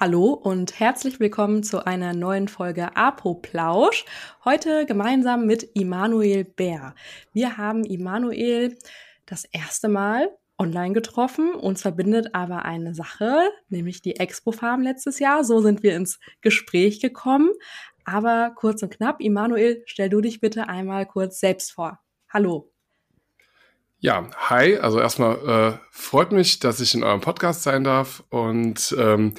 Hallo und herzlich willkommen zu einer neuen Folge Apoplausch. Heute gemeinsam mit Immanuel Bär. Wir haben Immanuel das erste Mal online getroffen. Uns verbindet aber eine Sache, nämlich die Expo Farm letztes Jahr. So sind wir ins Gespräch gekommen. Aber kurz und knapp, Immanuel, stell du dich bitte einmal kurz selbst vor. Hallo. Ja, hi. Also erstmal äh, freut mich, dass ich in eurem Podcast sein darf und ähm,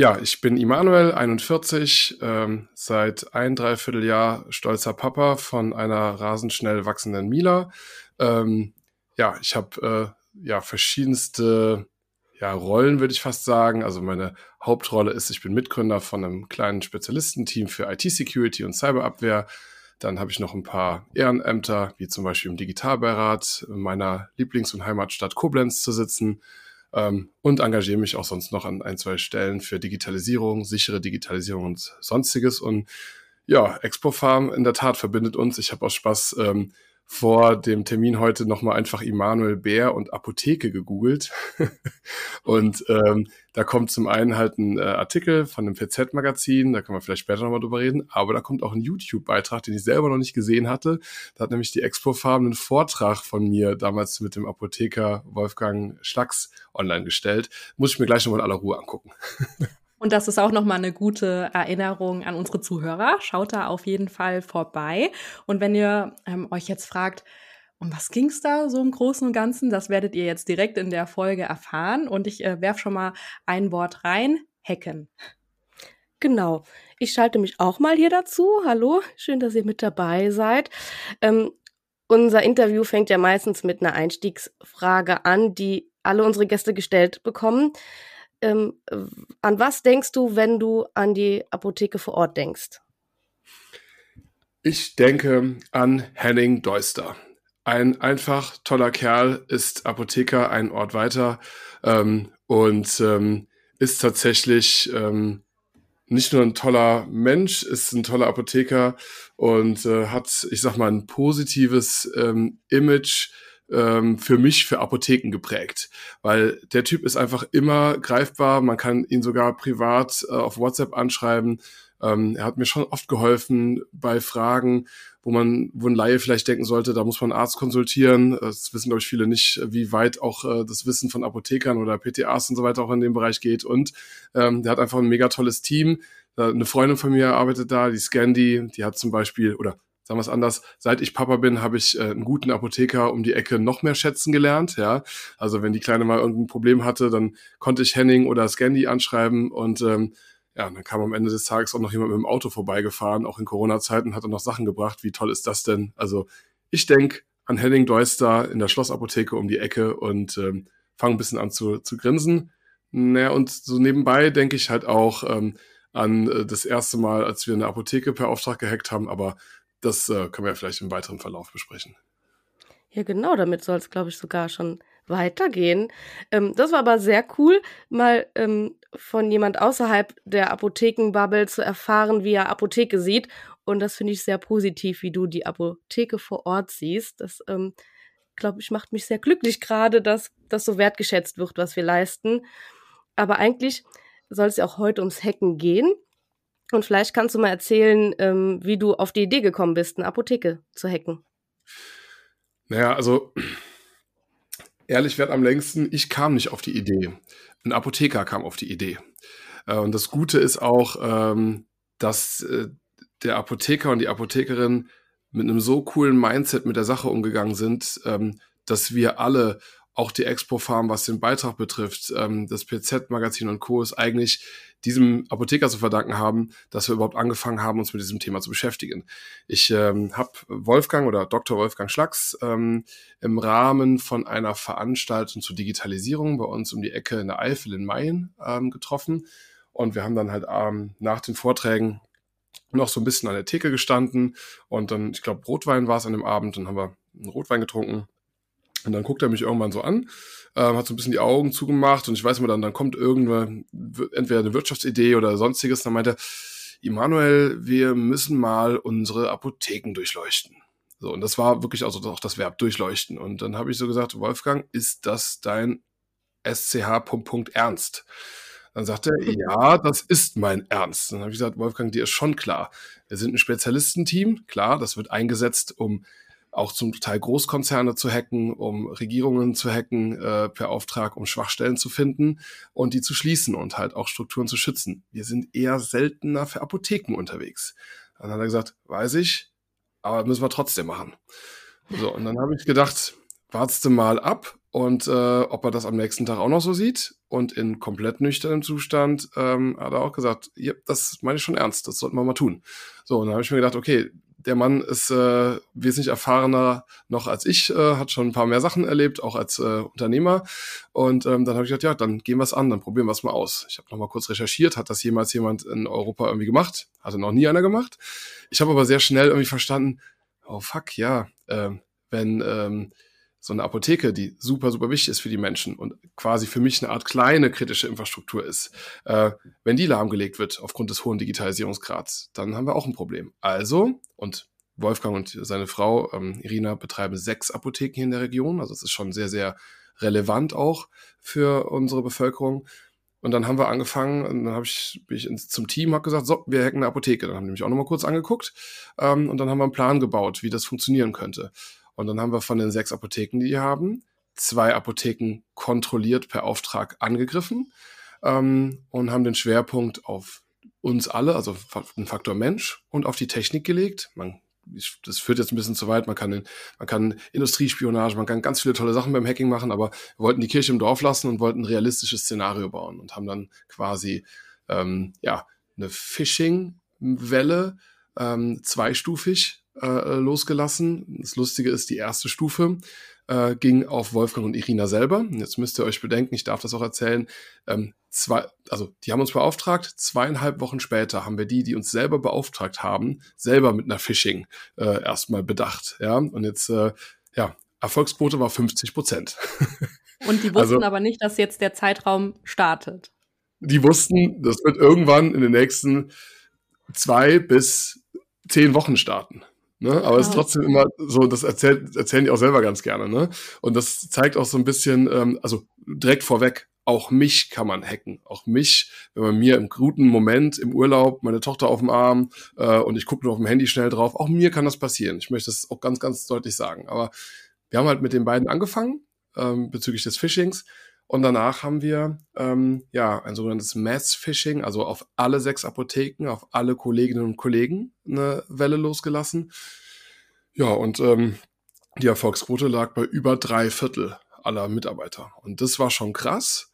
ja, ich bin Immanuel, 41, ähm, seit ein Dreivierteljahr stolzer Papa von einer rasend schnell wachsenden Mila. Ähm, ja, ich habe äh, ja verschiedenste ja, Rollen, würde ich fast sagen. Also meine Hauptrolle ist, ich bin Mitgründer von einem kleinen Spezialistenteam für IT-Security und Cyberabwehr. Dann habe ich noch ein paar Ehrenämter, wie zum Beispiel im Digitalbeirat meiner Lieblings- und Heimatstadt Koblenz zu sitzen ähm, und engagiere mich auch sonst noch an ein, zwei Stellen für Digitalisierung, sichere Digitalisierung und sonstiges. Und ja, Expo Farm in der Tat verbindet uns. Ich habe auch Spaß ähm, vor dem Termin heute nochmal einfach Immanuel Bär und Apotheke gegoogelt. und ähm, da kommt zum einen halt ein äh, Artikel von dem PZ-Magazin, da können wir vielleicht später nochmal drüber reden, aber da kommt auch ein YouTube-Beitrag, den ich selber noch nicht gesehen hatte. Da hat nämlich die Expo-Farm einen Vortrag von mir damals mit dem Apotheker Wolfgang Schlacks online gestellt. Muss ich mir gleich nochmal in aller Ruhe angucken. Und das ist auch nochmal eine gute Erinnerung an unsere Zuhörer. Schaut da auf jeden Fall vorbei. Und wenn ihr ähm, euch jetzt fragt, um was ging's da so im Großen und Ganzen, das werdet ihr jetzt direkt in der Folge erfahren. Und ich äh, werf schon mal ein Wort rein. Hacken. Genau. Ich schalte mich auch mal hier dazu. Hallo, schön, dass ihr mit dabei seid. Ähm, unser Interview fängt ja meistens mit einer Einstiegsfrage an, die alle unsere Gäste gestellt bekommen ähm, an was denkst du, wenn du an die Apotheke vor Ort denkst? Ich denke an Henning Deuster. Ein einfach toller Kerl, ist Apotheker einen Ort weiter ähm, und ähm, ist tatsächlich ähm, nicht nur ein toller Mensch, ist ein toller Apotheker und äh, hat, ich sag mal, ein positives ähm, Image ähm, für mich für Apotheken geprägt, weil der Typ ist einfach immer greifbar. Man kann ihn sogar privat äh, auf WhatsApp anschreiben. Ähm, er hat mir schon oft geholfen bei Fragen, wo man, wo ein Laie vielleicht denken sollte, da muss man einen Arzt konsultieren. Das wissen, glaube ich, viele nicht, wie weit auch äh, das Wissen von Apothekern oder PTAs und so weiter auch in dem Bereich geht. Und ähm, der hat einfach ein mega tolles Team. Eine Freundin von mir arbeitet da, die Scandy, die hat zum Beispiel, oder sagen wir es anders, seit ich Papa bin, habe ich äh, einen guten Apotheker um die Ecke noch mehr schätzen gelernt. Ja, also wenn die Kleine mal irgendein Problem hatte, dann konnte ich Henning oder Scandy anschreiben und ähm, ja, dann kam am Ende des Tages auch noch jemand mit dem Auto vorbeigefahren, auch in Corona-Zeiten, hat er noch Sachen gebracht. Wie toll ist das denn? Also ich denke an Henning Deuster in der Schlossapotheke um die Ecke und ähm, fange ein bisschen an zu, zu grinsen. Naja, und so nebenbei denke ich halt auch ähm, an äh, das erste Mal, als wir eine Apotheke per Auftrag gehackt haben, aber das äh, können wir vielleicht im weiteren Verlauf besprechen. Ja, genau, damit soll es, glaube ich, sogar schon weitergehen. Ähm, das war aber sehr cool, mal ähm, von jemand außerhalb der Apothekenbubble zu erfahren, wie er Apotheke sieht. Und das finde ich sehr positiv, wie du die Apotheke vor Ort siehst. Das, ähm, glaube ich, macht mich sehr glücklich gerade, dass das so wertgeschätzt wird, was wir leisten. Aber eigentlich soll es ja auch heute ums Hacken gehen. Und vielleicht kannst du mal erzählen, ähm, wie du auf die Idee gekommen bist, eine Apotheke zu hacken. Naja, also ehrlich wird am längsten, ich kam nicht auf die Idee. Ein Apotheker kam auf die Idee. Äh, und das Gute ist auch, ähm, dass äh, der Apotheker und die Apothekerin mit einem so coolen Mindset mit der Sache umgegangen sind, ähm, dass wir alle auch die Expo Farm, was den Beitrag betrifft, ähm, das PZ-Magazin und Co. ist eigentlich diesem Apotheker zu verdanken haben, dass wir überhaupt angefangen haben, uns mit diesem Thema zu beschäftigen. Ich ähm, habe Wolfgang oder Dr. Wolfgang Schlacks ähm, im Rahmen von einer Veranstaltung zur Digitalisierung bei uns um die Ecke in der Eifel in Mayen ähm, getroffen. Und wir haben dann halt ähm, nach den Vorträgen noch so ein bisschen an der Theke gestanden und dann, ich glaube, Rotwein war es an dem Abend, dann haben wir einen Rotwein getrunken und dann guckt er mich irgendwann so an, ähm, hat so ein bisschen die Augen zugemacht und ich weiß mal, dann, dann kommt irgendwann entweder eine Wirtschaftsidee oder sonstiges. Dann meinte er, Immanuel, wir müssen mal unsere Apotheken durchleuchten. So, und das war wirklich also auch das Verb durchleuchten. Und dann habe ich so gesagt, Wolfgang, ist das dein SCH Punkt, Punkt Ernst? Dann sagt er, ja, das ist mein Ernst. Dann habe ich gesagt, Wolfgang, dir ist schon klar. Wir sind ein Spezialistenteam, klar, das wird eingesetzt, um auch zum Teil Großkonzerne zu hacken, um Regierungen zu hacken äh, per Auftrag, um Schwachstellen zu finden und die zu schließen und halt auch Strukturen zu schützen. Wir sind eher seltener für Apotheken unterwegs. Dann hat er gesagt, weiß ich, aber müssen wir trotzdem machen. So, und dann habe ich gedacht, wartest du mal ab und äh, ob er das am nächsten Tag auch noch so sieht. Und in komplett nüchternem Zustand ähm, hat er auch gesagt, ja, das meine ich schon ernst, das sollten wir mal tun. So, und dann habe ich mir gedacht, okay, der Mann ist äh, wesentlich erfahrener noch als ich, äh, hat schon ein paar mehr Sachen erlebt, auch als äh, Unternehmer. Und ähm, dann habe ich gedacht, ja, dann gehen wir es an, dann probieren wir es mal aus. Ich habe noch mal kurz recherchiert, hat das jemals jemand in Europa irgendwie gemacht? Hatte noch nie einer gemacht. Ich habe aber sehr schnell irgendwie verstanden, oh fuck, ja, äh, wenn ähm, so eine Apotheke, die super, super wichtig ist für die Menschen und quasi für mich eine Art kleine kritische Infrastruktur ist, äh, wenn die lahmgelegt wird aufgrund des hohen Digitalisierungsgrads, dann haben wir auch ein Problem. Also, und Wolfgang und seine Frau ähm, Irina betreiben sechs Apotheken hier in der Region, also es ist schon sehr, sehr relevant auch für unsere Bevölkerung. Und dann haben wir angefangen, und dann habe ich, bin ich ins, zum Team, habe gesagt, so, wir hacken eine Apotheke. Dann haben die mich auch nochmal kurz angeguckt. Ähm, und dann haben wir einen Plan gebaut, wie das funktionieren könnte. Und dann haben wir von den sechs Apotheken, die die haben, zwei Apotheken kontrolliert per Auftrag angegriffen ähm, und haben den Schwerpunkt auf uns alle, also den Faktor Mensch und auf die Technik gelegt. Man, das führt jetzt ein bisschen zu weit. Man kann, man kann Industriespionage, man kann ganz viele tolle Sachen beim Hacking machen, aber wir wollten die Kirche im Dorf lassen und wollten ein realistisches Szenario bauen und haben dann quasi ähm, ja eine Phishing-Welle ähm, zweistufig äh, losgelassen. Das Lustige ist, die erste Stufe äh, ging auf Wolfgang und Irina selber. Jetzt müsst ihr euch bedenken, ich darf das auch erzählen. Ähm, zwei, also die haben uns beauftragt. Zweieinhalb Wochen später haben wir die, die uns selber beauftragt haben, selber mit einer Phishing äh, erstmal bedacht. Ja, und jetzt äh, ja Erfolgsquote war 50 Prozent. Und die wussten also, aber nicht, dass jetzt der Zeitraum startet. Die wussten, das wird irgendwann in den nächsten zwei bis zehn Wochen starten. Ne? Aber es ist trotzdem immer so, das erzählt, erzählen die auch selber ganz gerne. Ne? Und das zeigt auch so ein bisschen, ähm, also direkt vorweg, auch mich kann man hacken. Auch mich, wenn man mir im guten Moment im Urlaub meine Tochter auf dem Arm äh, und ich gucke nur auf dem Handy schnell drauf, auch mir kann das passieren. Ich möchte das auch ganz, ganz deutlich sagen. Aber wir haben halt mit den beiden angefangen ähm, bezüglich des Phishings und danach haben wir ähm, ja ein sogenanntes Mass-Phishing, also auf alle sechs Apotheken, auf alle Kolleginnen und Kollegen eine Welle losgelassen. Ja, und ähm, die Erfolgsquote lag bei über drei Viertel aller Mitarbeiter. Und das war schon krass.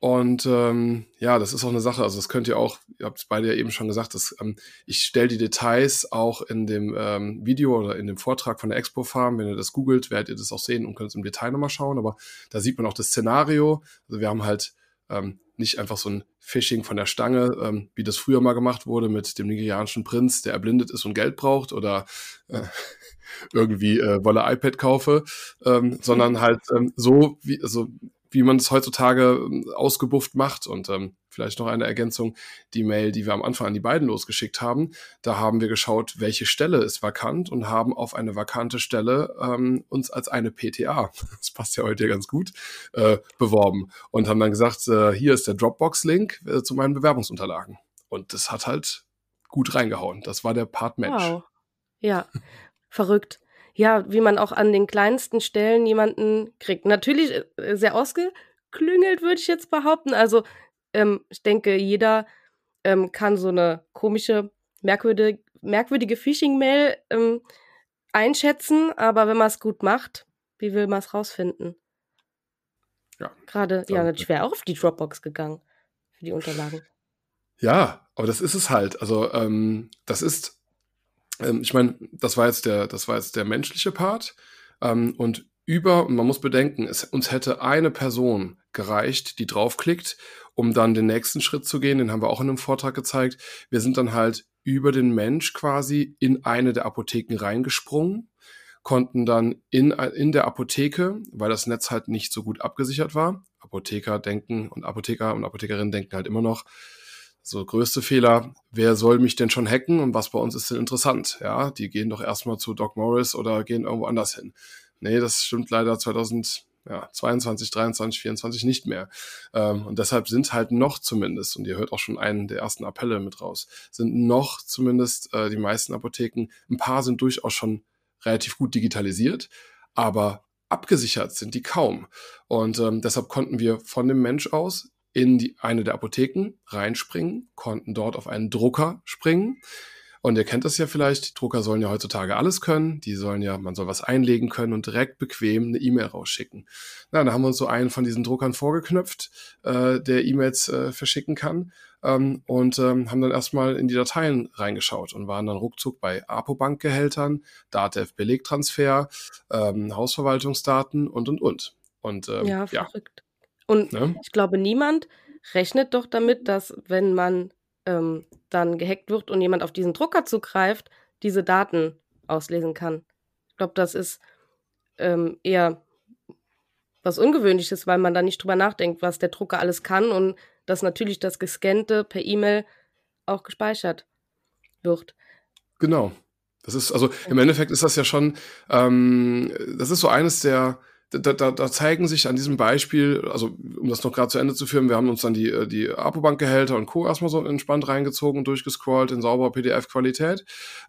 Und ähm, ja, das ist auch eine Sache, also das könnt ihr auch, ihr habt es beide ja eben schon gesagt, dass, ähm, ich stelle die Details auch in dem ähm, Video oder in dem Vortrag von der Expo Farm, wenn ihr das googelt, werdet ihr das auch sehen und könnt es im Detail nochmal schauen, aber da sieht man auch das Szenario, also wir haben halt ähm, nicht einfach so ein Phishing von der Stange, ähm, wie das früher mal gemacht wurde mit dem nigerianischen Prinz, der erblindet ist und Geld braucht oder äh, irgendwie äh, wolle iPad kaufe, ähm, sondern halt ähm, so wie, also wie man es heutzutage ähm, ausgebufft macht. Und ähm, vielleicht noch eine Ergänzung, die Mail, die wir am Anfang an die beiden losgeschickt haben, da haben wir geschaut, welche Stelle ist vakant und haben auf eine vakante Stelle ähm, uns als eine PTA, das passt ja heute ganz gut, äh, beworben und haben dann gesagt, äh, hier ist der Dropbox-Link äh, zu meinen Bewerbungsunterlagen. Und das hat halt gut reingehauen. Das war der Part Match. Wow. Ja, verrückt ja, wie man auch an den kleinsten Stellen jemanden kriegt. Natürlich äh, sehr ausgeklüngelt, würde ich jetzt behaupten. Also ähm, ich denke, jeder ähm, kann so eine komische, merkwürdige, merkwürdige Phishing-Mail ähm, einschätzen, aber wenn man es gut macht, wie will man es rausfinden? Ja. Gerade, ja, ich wäre auch auf die Dropbox gegangen für die Unterlagen. Ja, aber das ist es halt. Also, ähm, das ist ähm, ich meine, das war jetzt der, das war jetzt der menschliche Part. Ähm, und über, und man muss bedenken, es, uns hätte eine Person gereicht, die draufklickt, um dann den nächsten Schritt zu gehen. Den haben wir auch in einem Vortrag gezeigt. Wir sind dann halt über den Mensch quasi in eine der Apotheken reingesprungen, konnten dann in, in der Apotheke, weil das Netz halt nicht so gut abgesichert war, Apotheker denken und Apotheker und Apothekerinnen denken halt immer noch, so größte Fehler, wer soll mich denn schon hacken und was bei uns ist denn interessant? Ja, die gehen doch erstmal zu Doc Morris oder gehen irgendwo anders hin. Nee, das stimmt leider 2000, ja, 22, 23, 24 nicht mehr. Ähm, und deshalb sind halt noch zumindest, und ihr hört auch schon einen der ersten Appelle mit raus, sind noch zumindest äh, die meisten Apotheken, ein paar sind durchaus schon relativ gut digitalisiert, aber abgesichert sind die kaum. Und ähm, deshalb konnten wir von dem Mensch aus in die, eine der Apotheken reinspringen, konnten dort auf einen Drucker springen. Und ihr kennt das ja vielleicht, die Drucker sollen ja heutzutage alles können. Die sollen ja, man soll was einlegen können und direkt bequem eine E-Mail rausschicken. Na, da haben wir uns so einen von diesen Druckern vorgeknüpft, äh, der E-Mails äh, verschicken kann. Ähm, und ähm, haben dann erstmal in die Dateien reingeschaut und waren dann ruckzuck bei APO-Bankgehältern, DATEV-Belegtransfer, ähm, Hausverwaltungsdaten und, und, und. Und ähm, ja, verrückt. Und ne? ich glaube, niemand rechnet doch damit, dass wenn man ähm, dann gehackt wird und jemand auf diesen Drucker zugreift, diese Daten auslesen kann. Ich glaube, das ist ähm, eher was Ungewöhnliches, weil man da nicht drüber nachdenkt, was der Drucker alles kann und dass natürlich das Gescannte per E-Mail auch gespeichert wird. Genau. Das ist, also im Endeffekt ist das ja schon, ähm, das ist so eines der, da, da, da zeigen sich an diesem Beispiel, also um das noch gerade zu Ende zu führen, wir haben uns dann die, äh, die Apobank-Gehälter und Co. erstmal so entspannt reingezogen und durchgescrollt in sauberer PDF-Qualität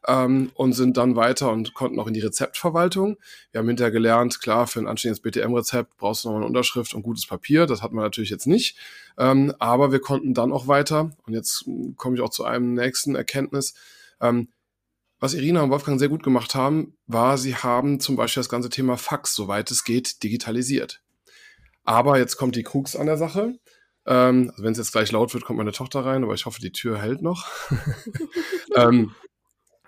ähm, und sind dann weiter und konnten auch in die Rezeptverwaltung. Wir haben hinterher gelernt, klar, für ein anständiges BTM-Rezept brauchst du noch eine Unterschrift und gutes Papier. Das hatten wir natürlich jetzt nicht. Ähm, aber wir konnten dann auch weiter, und jetzt komme ich auch zu einem nächsten Erkenntnis, ähm, was Irina und Wolfgang sehr gut gemacht haben, war, sie haben zum Beispiel das ganze Thema Fax, soweit es geht, digitalisiert. Aber jetzt kommt die Krux an der Sache. Ähm, also wenn es jetzt gleich laut wird, kommt meine Tochter rein, aber ich hoffe, die Tür hält noch. ähm,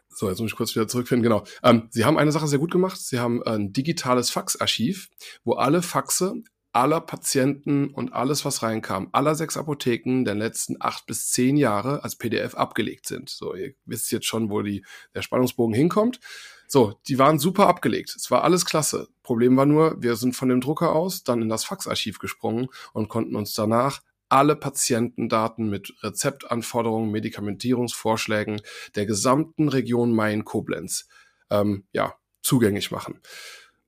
so, jetzt muss ich kurz wieder zurückfinden. Genau. Ähm, sie haben eine Sache sehr gut gemacht. Sie haben ein digitales Faxarchiv, wo alle Faxe aller Patienten und alles, was reinkam, aller sechs Apotheken der letzten acht bis zehn Jahre als PDF abgelegt sind. So, ihr wisst jetzt schon, wo die, der Spannungsbogen hinkommt. So, die waren super abgelegt. Es war alles klasse. Problem war nur, wir sind von dem Drucker aus dann in das Faxarchiv gesprungen und konnten uns danach alle Patientendaten mit Rezeptanforderungen, Medikamentierungsvorschlägen der gesamten Region Main-Koblenz ähm, ja, zugänglich machen.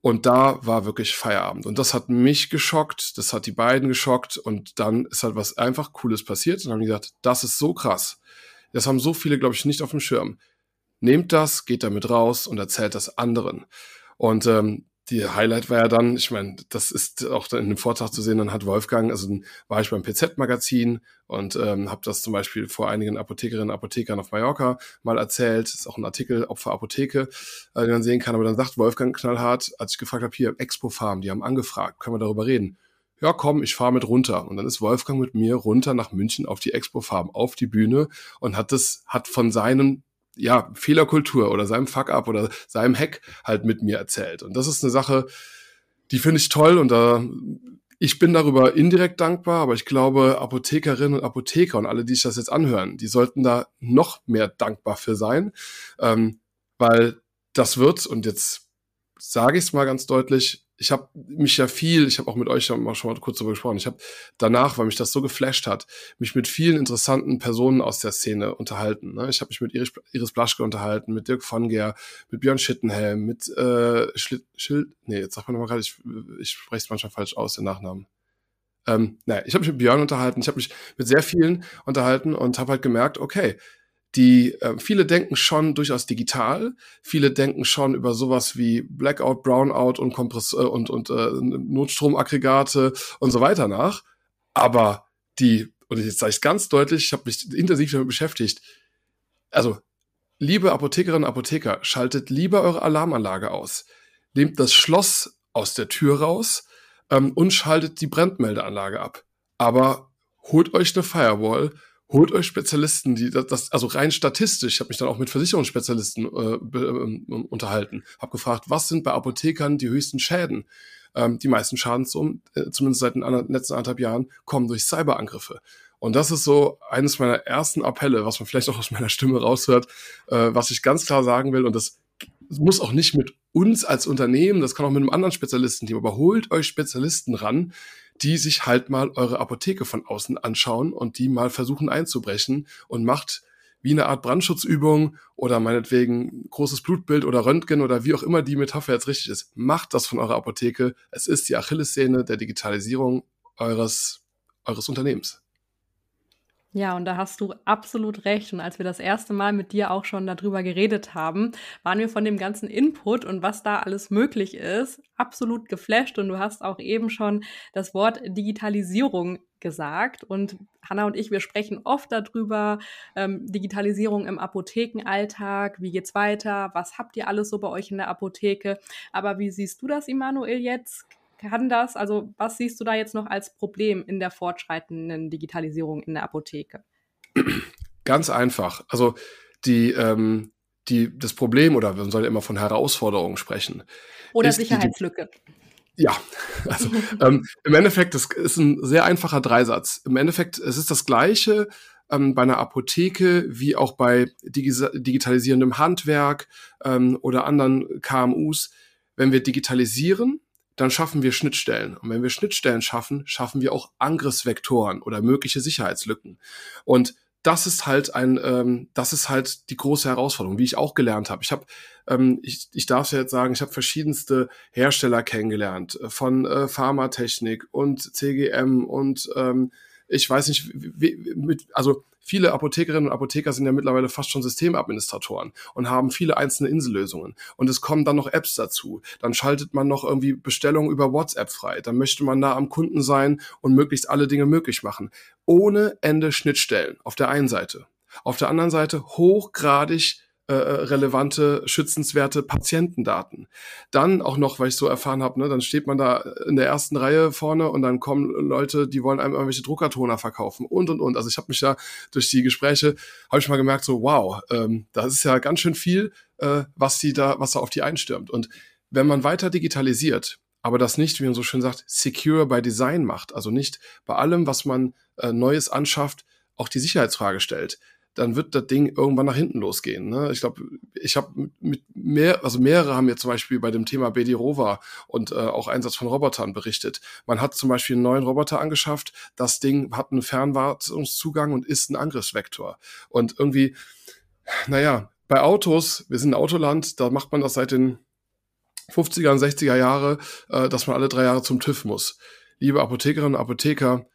Und da war wirklich Feierabend. Und das hat mich geschockt, das hat die beiden geschockt. Und dann ist halt was einfach Cooles passiert. Und haben gesagt, das ist so krass. Das haben so viele, glaube ich, nicht auf dem Schirm. Nehmt das, geht damit raus und erzählt das anderen. Und ähm, die Highlight war ja dann, ich meine, das ist auch in dem Vortrag zu sehen, dann hat Wolfgang, also dann war ich beim PZ-Magazin und ähm, habe das zum Beispiel vor einigen Apothekerinnen und Apothekern auf Mallorca mal erzählt. Das ist auch ein Artikel, Opfer Apotheke, äh, den man sehen kann. Aber dann sagt Wolfgang knallhart, als ich gefragt habe, hier, Expo Farm, die haben angefragt, können wir darüber reden? Ja, komm, ich fahre mit runter. Und dann ist Wolfgang mit mir runter nach München auf die Expo Farm, auf die Bühne und hat das, hat von seinen ja, Fehlerkultur oder seinem Fuck-up oder seinem Hack halt mit mir erzählt. Und das ist eine Sache, die finde ich toll und da ich bin darüber indirekt dankbar, aber ich glaube, Apothekerinnen und Apotheker und alle, die sich das jetzt anhören, die sollten da noch mehr dankbar für sein, ähm, weil das wird, und jetzt sage ich es mal ganz deutlich, ich habe mich ja viel, ich habe auch mit euch schon mal, kurz darüber gesprochen, ich habe danach, weil mich das so geflasht hat, mich mit vielen interessanten Personen aus der Szene unterhalten. Ne? Ich habe mich mit Iris, Iris Blaschke unterhalten, mit Dirk von Geer, mit Björn Schittenhelm, mit äh, Schlitt, Schild, nee, jetzt sag mal nochmal gerade, ich, ich spreche es manchmal falsch aus, den Nachnamen. Ähm, naja, ich habe mich mit Björn unterhalten, ich habe mich mit sehr vielen unterhalten und habe halt gemerkt, okay, die äh, viele denken schon durchaus digital, viele denken schon über sowas wie Blackout, Brownout und Kompress äh, und und äh, Notstromaggregate und so weiter nach, aber die und jetzt sage ich ganz deutlich, ich habe mich intensiv damit beschäftigt. Also, liebe Apothekerinnen und Apotheker, schaltet lieber eure Alarmanlage aus. Nehmt das Schloss aus der Tür raus ähm, und schaltet die Brandmeldeanlage ab. Aber holt euch eine Firewall holt euch Spezialisten, die das, also rein statistisch, ich habe mich dann auch mit Versicherungsspezialisten äh, äh, unterhalten, habe gefragt, was sind bei Apothekern die höchsten Schäden? Ähm, die meisten Schadenssummen, äh, zumindest seit den letzten anderthalb Jahren, kommen durch Cyberangriffe. Und das ist so eines meiner ersten Appelle, was man vielleicht auch aus meiner Stimme raushört, äh, was ich ganz klar sagen will. Und das muss auch nicht mit uns als Unternehmen, das kann auch mit einem anderen Spezialistenteam, aber holt euch Spezialisten ran, die sich halt mal eure Apotheke von außen anschauen und die mal versuchen einzubrechen und macht wie eine Art Brandschutzübung oder meinetwegen großes Blutbild oder Röntgen oder wie auch immer die Metapher jetzt richtig ist. Macht das von eurer Apotheke. Es ist die Achillessehne der Digitalisierung eures, eures Unternehmens. Ja, und da hast du absolut recht. Und als wir das erste Mal mit dir auch schon darüber geredet haben, waren wir von dem ganzen Input und was da alles möglich ist, absolut geflasht. Und du hast auch eben schon das Wort Digitalisierung gesagt. Und Hanna und ich, wir sprechen oft darüber, ähm, Digitalisierung im Apothekenalltag, wie geht's weiter, was habt ihr alles so bei euch in der Apotheke. Aber wie siehst du das, Immanuel, jetzt? Kann das, also was siehst du da jetzt noch als Problem in der fortschreitenden Digitalisierung in der Apotheke? Ganz einfach. Also die, ähm, die, das Problem, oder man soll ja immer von Herausforderungen sprechen. Oder Sicherheitslücke. Die, ja, also ähm, im Endeffekt, das ist ein sehr einfacher Dreisatz. Im Endeffekt, es ist das Gleiche ähm, bei einer Apotheke wie auch bei Digi digitalisierendem Handwerk ähm, oder anderen KMUs. Wenn wir digitalisieren, dann schaffen wir Schnittstellen. Und wenn wir Schnittstellen schaffen, schaffen wir auch Angriffsvektoren oder mögliche Sicherheitslücken. Und das ist halt ein, ähm, das ist halt die große Herausforderung, wie ich auch gelernt habe. Ich habe, ähm, ich, ich darf jetzt sagen, ich habe verschiedenste Hersteller kennengelernt äh, von äh, Pharmatechnik und CGM und ähm, ich weiß nicht, wie, mit, also viele Apothekerinnen und Apotheker sind ja mittlerweile fast schon Systemadministratoren und haben viele einzelne Insellösungen. Und es kommen dann noch Apps dazu. Dann schaltet man noch irgendwie Bestellungen über WhatsApp frei. Dann möchte man da am Kunden sein und möglichst alle Dinge möglich machen. Ohne Ende Schnittstellen auf der einen Seite. Auf der anderen Seite hochgradig äh, relevante, schützenswerte Patientendaten. Dann auch noch, weil ich so erfahren habe, ne, dann steht man da in der ersten Reihe vorne und dann kommen Leute, die wollen einem irgendwelche Druckertoner verkaufen und und und. Also ich habe mich da durch die Gespräche habe ich mal gemerkt, so wow, ähm, das ist ja ganz schön viel, äh, was die da, was da auf die einstürmt. Und wenn man weiter digitalisiert, aber das nicht, wie man so schön sagt, secure by Design macht, also nicht bei allem, was man äh, Neues anschafft, auch die Sicherheitsfrage stellt, dann wird das Ding irgendwann nach hinten losgehen. Ne? Ich glaube, ich habe mit mehr, also mehrere haben mir zum Beispiel bei dem Thema BD Rover und äh, auch Einsatz von Robotern berichtet. Man hat zum Beispiel einen neuen Roboter angeschafft, das Ding hat einen Fernwartungszugang und ist ein Angriffsvektor. Und irgendwie, naja, bei Autos, wir sind ein Autoland, da macht man das seit den 50er und 60er Jahre, äh, dass man alle drei Jahre zum TÜV muss. Liebe Apothekerinnen und Apotheker,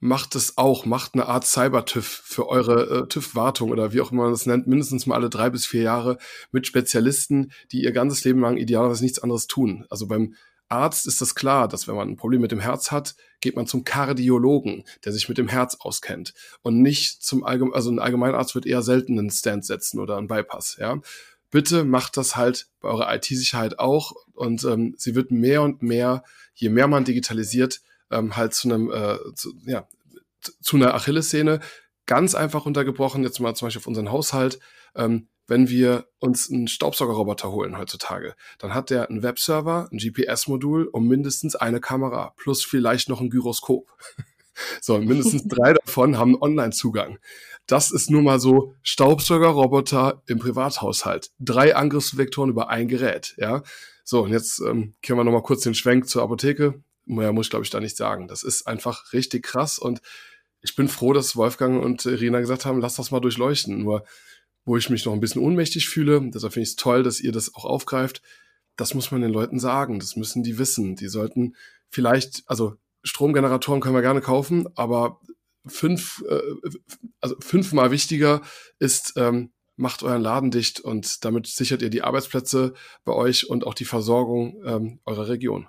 macht es auch, macht eine Art Cyber-TÜV für eure äh, TÜV-Wartung oder wie auch immer man das nennt, mindestens mal alle drei bis vier Jahre mit Spezialisten, die ihr ganzes Leben lang idealerweise nichts anderes tun. Also beim Arzt ist das klar, dass wenn man ein Problem mit dem Herz hat, geht man zum Kardiologen, der sich mit dem Herz auskennt und nicht zum Allgemeinen, also ein Allgemeinarzt wird eher selten einen Stand setzen oder einen Bypass, ja. Bitte macht das halt bei eurer IT-Sicherheit auch und ähm, sie wird mehr und mehr, je mehr man digitalisiert, ähm, halt zu einem, äh, zu, ja, zu einer Achillessehne. Ganz einfach untergebrochen, jetzt mal zum Beispiel auf unseren Haushalt. Ähm, wenn wir uns einen Staubsaugerroboter holen heutzutage, dann hat der einen Webserver, ein GPS-Modul und mindestens eine Kamera plus vielleicht noch ein Gyroskop. so, mindestens drei davon haben Online-Zugang. Das ist nun mal so Staubsaugerroboter im Privathaushalt. Drei Angriffsvektoren über ein Gerät, ja. So, und jetzt ähm, können wir noch mal kurz den Schwenk zur Apotheke mehr muss ich, glaube ich, da nicht sagen. Das ist einfach richtig krass und ich bin froh, dass Wolfgang und Irina gesagt haben, lass das mal durchleuchten. Nur, wo ich mich noch ein bisschen ohnmächtig fühle, deshalb finde ich es toll, dass ihr das auch aufgreift, das muss man den Leuten sagen, das müssen die wissen. Die sollten vielleicht, also Stromgeneratoren können wir gerne kaufen, aber fünf, äh, also fünfmal wichtiger ist, ähm, macht euren Laden dicht und damit sichert ihr die Arbeitsplätze bei euch und auch die Versorgung ähm, eurer Region.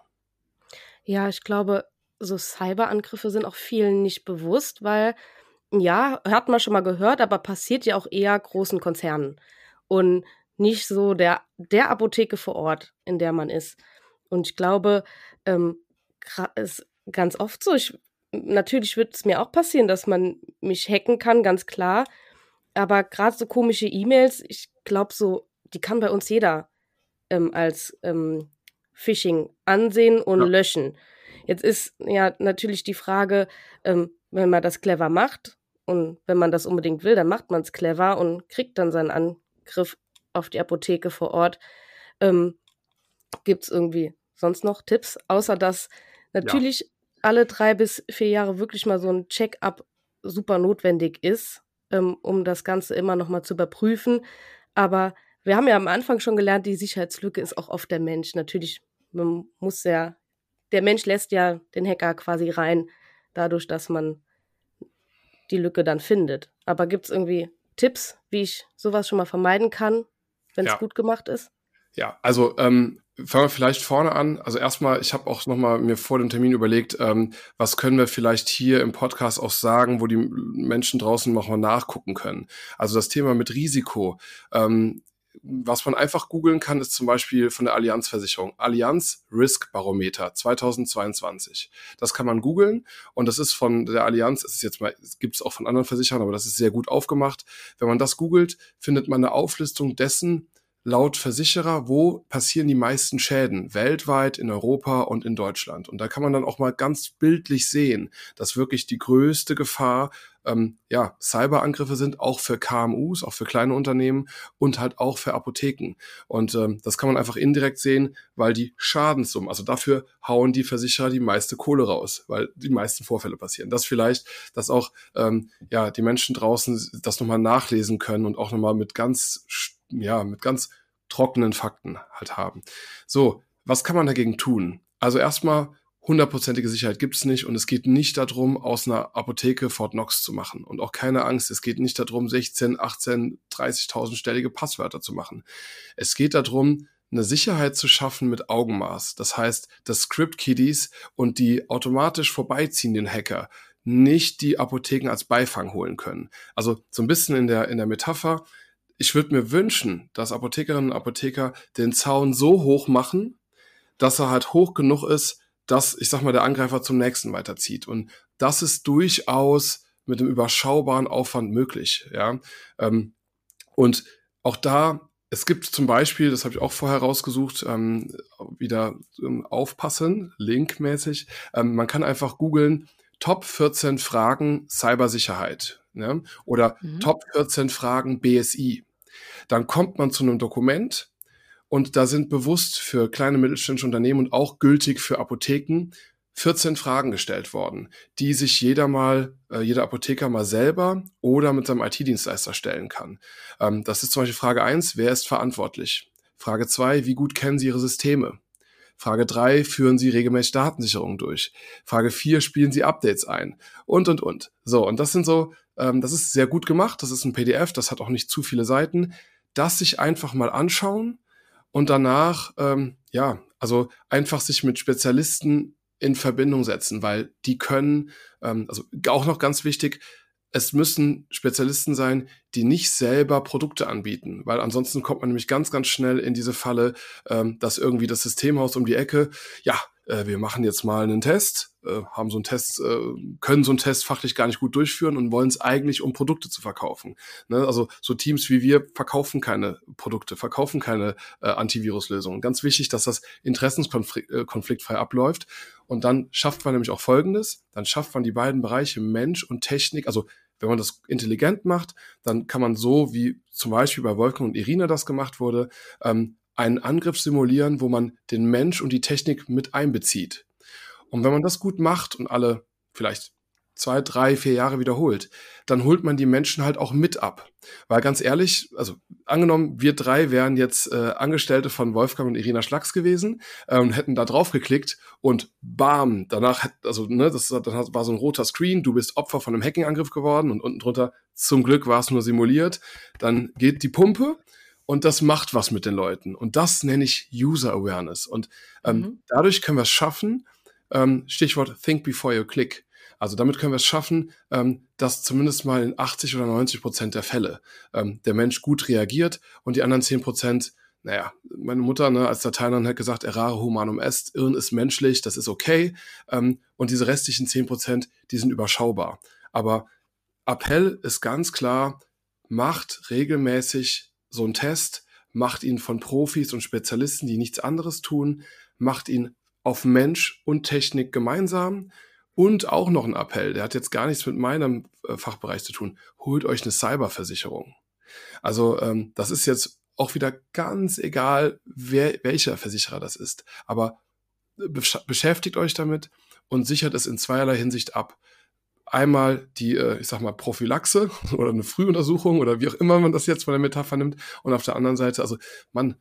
Ja, ich glaube, so Cyberangriffe sind auch vielen nicht bewusst, weil ja, hat man schon mal gehört, aber passiert ja auch eher großen Konzernen und nicht so der, der Apotheke vor Ort, in der man ist. Und ich glaube, ähm, ist ganz oft so. Ich, natürlich wird es mir auch passieren, dass man mich hacken kann, ganz klar. Aber gerade so komische E-Mails, ich glaube so, die kann bei uns jeder ähm, als ähm, Phishing ansehen und ja. löschen. Jetzt ist ja natürlich die Frage, ähm, wenn man das clever macht und wenn man das unbedingt will, dann macht man es clever und kriegt dann seinen Angriff auf die Apotheke vor Ort. Ähm, Gibt es irgendwie sonst noch Tipps, außer dass natürlich ja. alle drei bis vier Jahre wirklich mal so ein Check-up super notwendig ist, ähm, um das Ganze immer nochmal zu überprüfen. Aber wir haben ja am Anfang schon gelernt, die Sicherheitslücke ist auch oft der Mensch. Natürlich man muss ja, der Mensch lässt ja den Hacker quasi rein, dadurch, dass man die Lücke dann findet. Aber gibt es irgendwie Tipps, wie ich sowas schon mal vermeiden kann, wenn es ja. gut gemacht ist? Ja, also ähm, fangen wir vielleicht vorne an. Also erstmal, ich habe auch nochmal mir vor dem Termin überlegt, ähm, was können wir vielleicht hier im Podcast auch sagen, wo die Menschen draußen nochmal nachgucken können. Also das Thema mit Risiko. Ähm, was man einfach googeln kann, ist zum Beispiel von der Allianzversicherung. Allianz Risk Barometer 2022. Das kann man googeln und das ist von der Allianz, es ist jetzt mal, gibt es auch von anderen Versicherern, aber das ist sehr gut aufgemacht. Wenn man das googelt, findet man eine Auflistung dessen, laut Versicherer, wo passieren die meisten Schäden weltweit, in Europa und in Deutschland. Und da kann man dann auch mal ganz bildlich sehen, dass wirklich die größte Gefahr ähm, ja, Cyberangriffe sind, auch für KMUs, auch für kleine Unternehmen und halt auch für Apotheken. Und ähm, das kann man einfach indirekt sehen, weil die Schadenssummen, also dafür hauen die Versicherer die meiste Kohle raus, weil die meisten Vorfälle passieren. Das vielleicht, dass auch ähm, ja die Menschen draußen das nochmal nachlesen können und auch nochmal mit ganz ja, mit ganz trockenen Fakten halt haben. So, was kann man dagegen tun? Also erstmal, hundertprozentige Sicherheit gibt es nicht und es geht nicht darum, aus einer Apotheke Fort Knox zu machen. Und auch keine Angst, es geht nicht darum, 16, 18, 30.000 stellige Passwörter zu machen. Es geht darum, eine Sicherheit zu schaffen mit Augenmaß. Das heißt, dass Script-Kiddies und die automatisch vorbeiziehenden Hacker nicht die Apotheken als Beifang holen können. Also so ein bisschen in der, in der Metapher, ich würde mir wünschen, dass Apothekerinnen und Apotheker den Zaun so hoch machen, dass er halt hoch genug ist, dass, ich sag mal, der Angreifer zum nächsten weiterzieht. Und das ist durchaus mit einem überschaubaren Aufwand möglich. Ja? Ähm, und auch da, es gibt zum Beispiel, das habe ich auch vorher rausgesucht, ähm, wieder ähm, aufpassen, linkmäßig. Man kann einfach googeln, Top 14 Fragen Cybersicherheit ne? oder mhm. Top 14 Fragen BSI dann kommt man zu einem Dokument und da sind bewusst für kleine mittelständische Unternehmen und auch gültig für Apotheken 14 Fragen gestellt worden, die sich jeder mal, äh, jeder Apotheker mal selber oder mit seinem IT-Dienstleister stellen kann. Ähm, das ist zum Beispiel Frage eins: wer ist verantwortlich? Frage zwei: wie gut kennen Sie Ihre Systeme? Frage drei: führen Sie regelmäßig Datensicherung durch? Frage vier: spielen Sie Updates ein? Und, und, und. So, und das sind so, ähm, das ist sehr gut gemacht. Das ist ein PDF, das hat auch nicht zu viele Seiten das sich einfach mal anschauen und danach, ähm, ja, also einfach sich mit Spezialisten in Verbindung setzen, weil die können, ähm, also auch noch ganz wichtig, es müssen Spezialisten sein, die nicht selber Produkte anbieten, weil ansonsten kommt man nämlich ganz, ganz schnell in diese Falle, ähm, dass irgendwie das Systemhaus um die Ecke, ja, äh, wir machen jetzt mal einen Test, äh, haben so einen Test, äh, können so einen Test fachlich gar nicht gut durchführen und wollen es eigentlich, um Produkte zu verkaufen. Ne? Also so Teams wie wir verkaufen keine Produkte, verkaufen keine äh, Antiviruslösungen. Ganz wichtig, dass das interessenskonfliktfrei äh, abläuft. Und dann schafft man nämlich auch Folgendes, dann schafft man die beiden Bereiche Mensch und Technik, also wenn man das intelligent macht, dann kann man so, wie zum Beispiel bei Wolfgang und Irina das gemacht wurde, ähm, einen Angriff simulieren, wo man den Mensch und die Technik mit einbezieht. Und wenn man das gut macht und alle vielleicht zwei, drei, vier Jahre wiederholt, dann holt man die Menschen halt auch mit ab. Weil ganz ehrlich, also angenommen, wir drei wären jetzt äh, Angestellte von Wolfgang und Irina Schlacks gewesen äh, und hätten da drauf geklickt und bam, danach, also ne, das dann war so ein roter Screen, du bist Opfer von einem Hackingangriff geworden und unten drunter, zum Glück war es nur simuliert, dann geht die Pumpe und das macht was mit den Leuten. Und das nenne ich User Awareness. Und ähm, mhm. dadurch können wir es schaffen, ähm, Stichwort Think Before You Click. Also damit können wir es schaffen, ähm, dass zumindest mal in 80 oder 90 Prozent der Fälle ähm, der Mensch gut reagiert und die anderen 10 Prozent, naja, meine Mutter ne, als Dateilerin hat gesagt, errare humanum est, Irren ist menschlich, das ist okay. Ähm, und diese restlichen 10 Prozent, die sind überschaubar. Aber Appell ist ganz klar, macht regelmäßig so ein Test, macht ihn von Profis und Spezialisten, die nichts anderes tun, macht ihn auf Mensch und Technik gemeinsam. Und auch noch ein Appell, der hat jetzt gar nichts mit meinem äh, Fachbereich zu tun. Holt euch eine Cyberversicherung. Also ähm, das ist jetzt auch wieder ganz egal, wer, welcher Versicherer das ist. Aber besch beschäftigt euch damit und sichert es in zweierlei Hinsicht ab. Einmal die, äh, ich sag mal, Prophylaxe oder eine Frühuntersuchung oder wie auch immer man das jetzt von der Metapher nimmt. Und auf der anderen Seite, also man,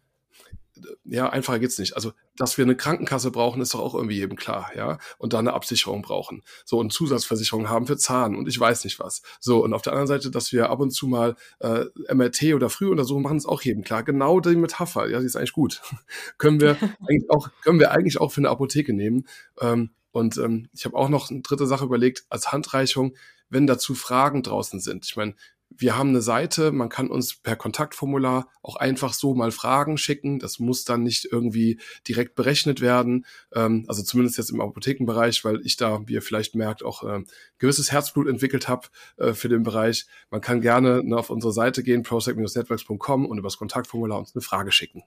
ja, einfacher geht's nicht. Also, dass wir eine Krankenkasse brauchen, ist doch auch irgendwie jedem klar, ja. Und da eine Absicherung brauchen. So, und Zusatzversicherung haben für Zahn und ich weiß nicht was. So, und auf der anderen Seite, dass wir ab und zu mal äh, MRT oder Frühuntersuchungen machen, ist auch jedem klar. Genau die Metapher, ja, die ist eigentlich gut. können wir eigentlich auch, können wir eigentlich auch für eine Apotheke nehmen. Ähm, und ähm, ich habe auch noch eine dritte Sache überlegt, als Handreichung, wenn dazu Fragen draußen sind. Ich meine, wir haben eine Seite, man kann uns per Kontaktformular auch einfach so mal Fragen schicken. Das muss dann nicht irgendwie direkt berechnet werden. Ähm, also zumindest jetzt im Apothekenbereich, weil ich da, wie ihr vielleicht merkt, auch äh, gewisses Herzblut entwickelt habe äh, für den Bereich. Man kann gerne ne, auf unsere Seite gehen, prosec-networks.com und über das Kontaktformular uns eine Frage schicken.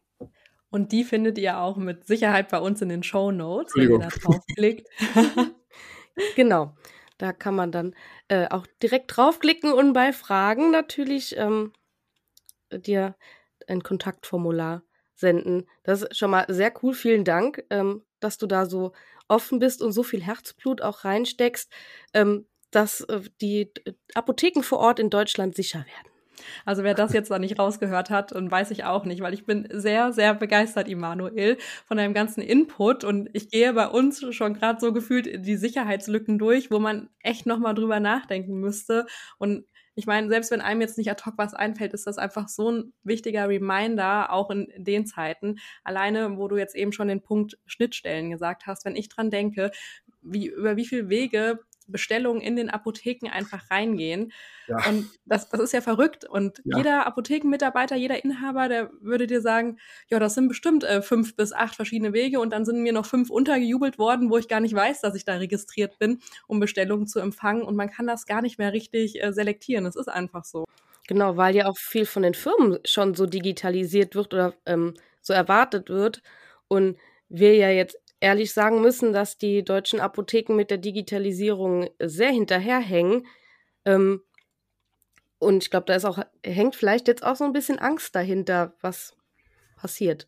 Und die findet ihr auch mit Sicherheit bei uns in den Show Notes, wenn ihr da draufklickt. genau. Da kann man dann äh, auch direkt draufklicken und bei Fragen natürlich ähm, dir ein Kontaktformular senden. Das ist schon mal sehr cool. Vielen Dank, ähm, dass du da so offen bist und so viel Herzblut auch reinsteckst, ähm, dass äh, die Apotheken vor Ort in Deutschland sicher werden. Also wer das jetzt noch nicht rausgehört hat, und weiß ich auch nicht, weil ich bin sehr, sehr begeistert, Immanuel, von deinem ganzen Input und ich gehe bei uns schon gerade so gefühlt die Sicherheitslücken durch, wo man echt nochmal drüber nachdenken müsste und ich meine, selbst wenn einem jetzt nicht ad hoc was einfällt, ist das einfach so ein wichtiger Reminder, auch in den Zeiten. Alleine, wo du jetzt eben schon den Punkt Schnittstellen gesagt hast, wenn ich dran denke, wie, über wie viele Wege Bestellungen in den Apotheken einfach reingehen. Ja. Und das, das ist ja verrückt. Und ja. jeder Apothekenmitarbeiter, jeder Inhaber, der würde dir sagen, ja, das sind bestimmt äh, fünf bis acht verschiedene Wege und dann sind mir noch fünf untergejubelt worden, wo ich gar nicht weiß, dass ich da registriert bin, um Bestellungen zu empfangen. Und man kann das gar nicht mehr richtig äh, selektieren. Es ist einfach so. Genau, weil ja auch viel von den Firmen schon so digitalisiert wird oder ähm, so erwartet wird. Und wir ja jetzt ehrlich sagen müssen, dass die deutschen Apotheken mit der Digitalisierung sehr hinterherhängen. Ähm, und ich glaube, da ist auch, hängt vielleicht jetzt auch so ein bisschen Angst dahinter, was passiert.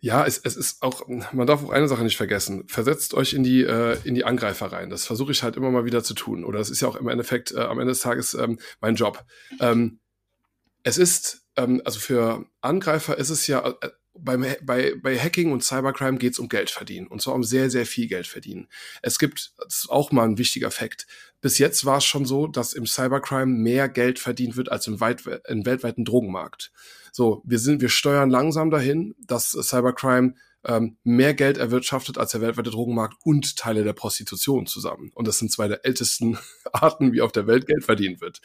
Ja, es, es ist auch, man darf auch eine Sache nicht vergessen. Versetzt euch in die, äh, in die Angreifer rein. Das versuche ich halt immer mal wieder zu tun. Oder das ist ja auch im Endeffekt äh, am Ende des Tages ähm, mein Job. Ähm, es ist, ähm, also für Angreifer ist es ja, äh, beim, bei, bei Hacking und Cybercrime geht es um Geld verdienen. Und zwar um sehr, sehr viel Geld verdienen. Es gibt, das ist auch mal ein wichtiger Fakt. Bis jetzt war es schon so, dass im Cybercrime mehr Geld verdient wird als im, weit, im weltweiten Drogenmarkt. So, wir sind, wir steuern langsam dahin, dass Cybercrime ähm, mehr Geld erwirtschaftet als der weltweite Drogenmarkt und Teile der Prostitution zusammen. Und das sind zwei der ältesten Arten, wie auf der Welt Geld verdient wird.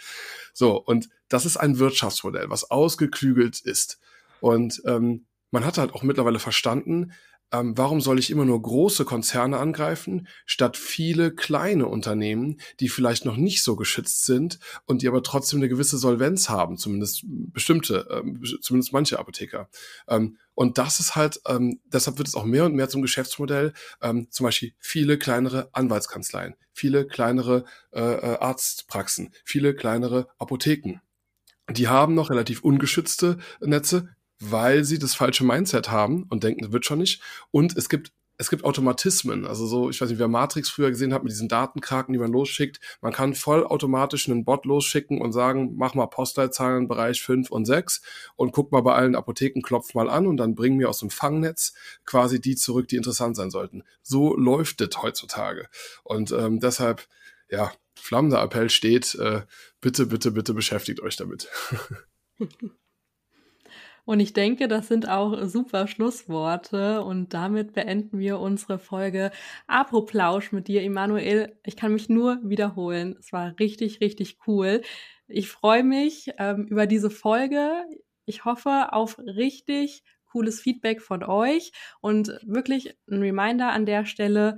So, und das ist ein Wirtschaftsmodell, was ausgeklügelt ist. Und ähm, man hat halt auch mittlerweile verstanden, ähm, warum soll ich immer nur große Konzerne angreifen, statt viele kleine Unternehmen, die vielleicht noch nicht so geschützt sind und die aber trotzdem eine gewisse Solvenz haben, zumindest bestimmte, ähm, zumindest manche Apotheker. Ähm, und das ist halt, ähm, deshalb wird es auch mehr und mehr zum Geschäftsmodell, ähm, zum Beispiel viele kleinere Anwaltskanzleien, viele kleinere äh, äh Arztpraxen, viele kleinere Apotheken. Die haben noch relativ ungeschützte Netze, weil sie das falsche Mindset haben und denken, das wird schon nicht. Und es gibt es gibt Automatismen, also so, ich weiß nicht, wer Matrix früher gesehen hat mit diesen Datenkraken, die man losschickt. Man kann vollautomatisch einen Bot losschicken und sagen, mach mal Postleitzahlen Bereich 5 und 6 und guck mal bei allen Apotheken, klopf mal an und dann bring mir aus dem Fangnetz quasi die zurück, die interessant sein sollten. So läuft es heutzutage. Und ähm, deshalb, ja, flammender Appell steht, äh, bitte, bitte, bitte beschäftigt euch damit. Und ich denke, das sind auch super Schlussworte. Und damit beenden wir unsere Folge Apoplausch mit dir, Emanuel. Ich kann mich nur wiederholen. Es war richtig, richtig cool. Ich freue mich ähm, über diese Folge. Ich hoffe auf richtig cooles Feedback von euch und wirklich ein Reminder an der Stelle.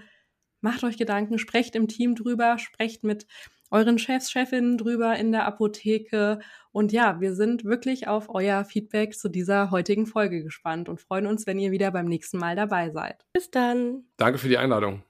Macht euch Gedanken, sprecht im Team drüber, sprecht mit euren Chefs, Chefinnen drüber in der Apotheke. Und ja, wir sind wirklich auf euer Feedback zu dieser heutigen Folge gespannt und freuen uns, wenn ihr wieder beim nächsten Mal dabei seid. Bis dann. Danke für die Einladung.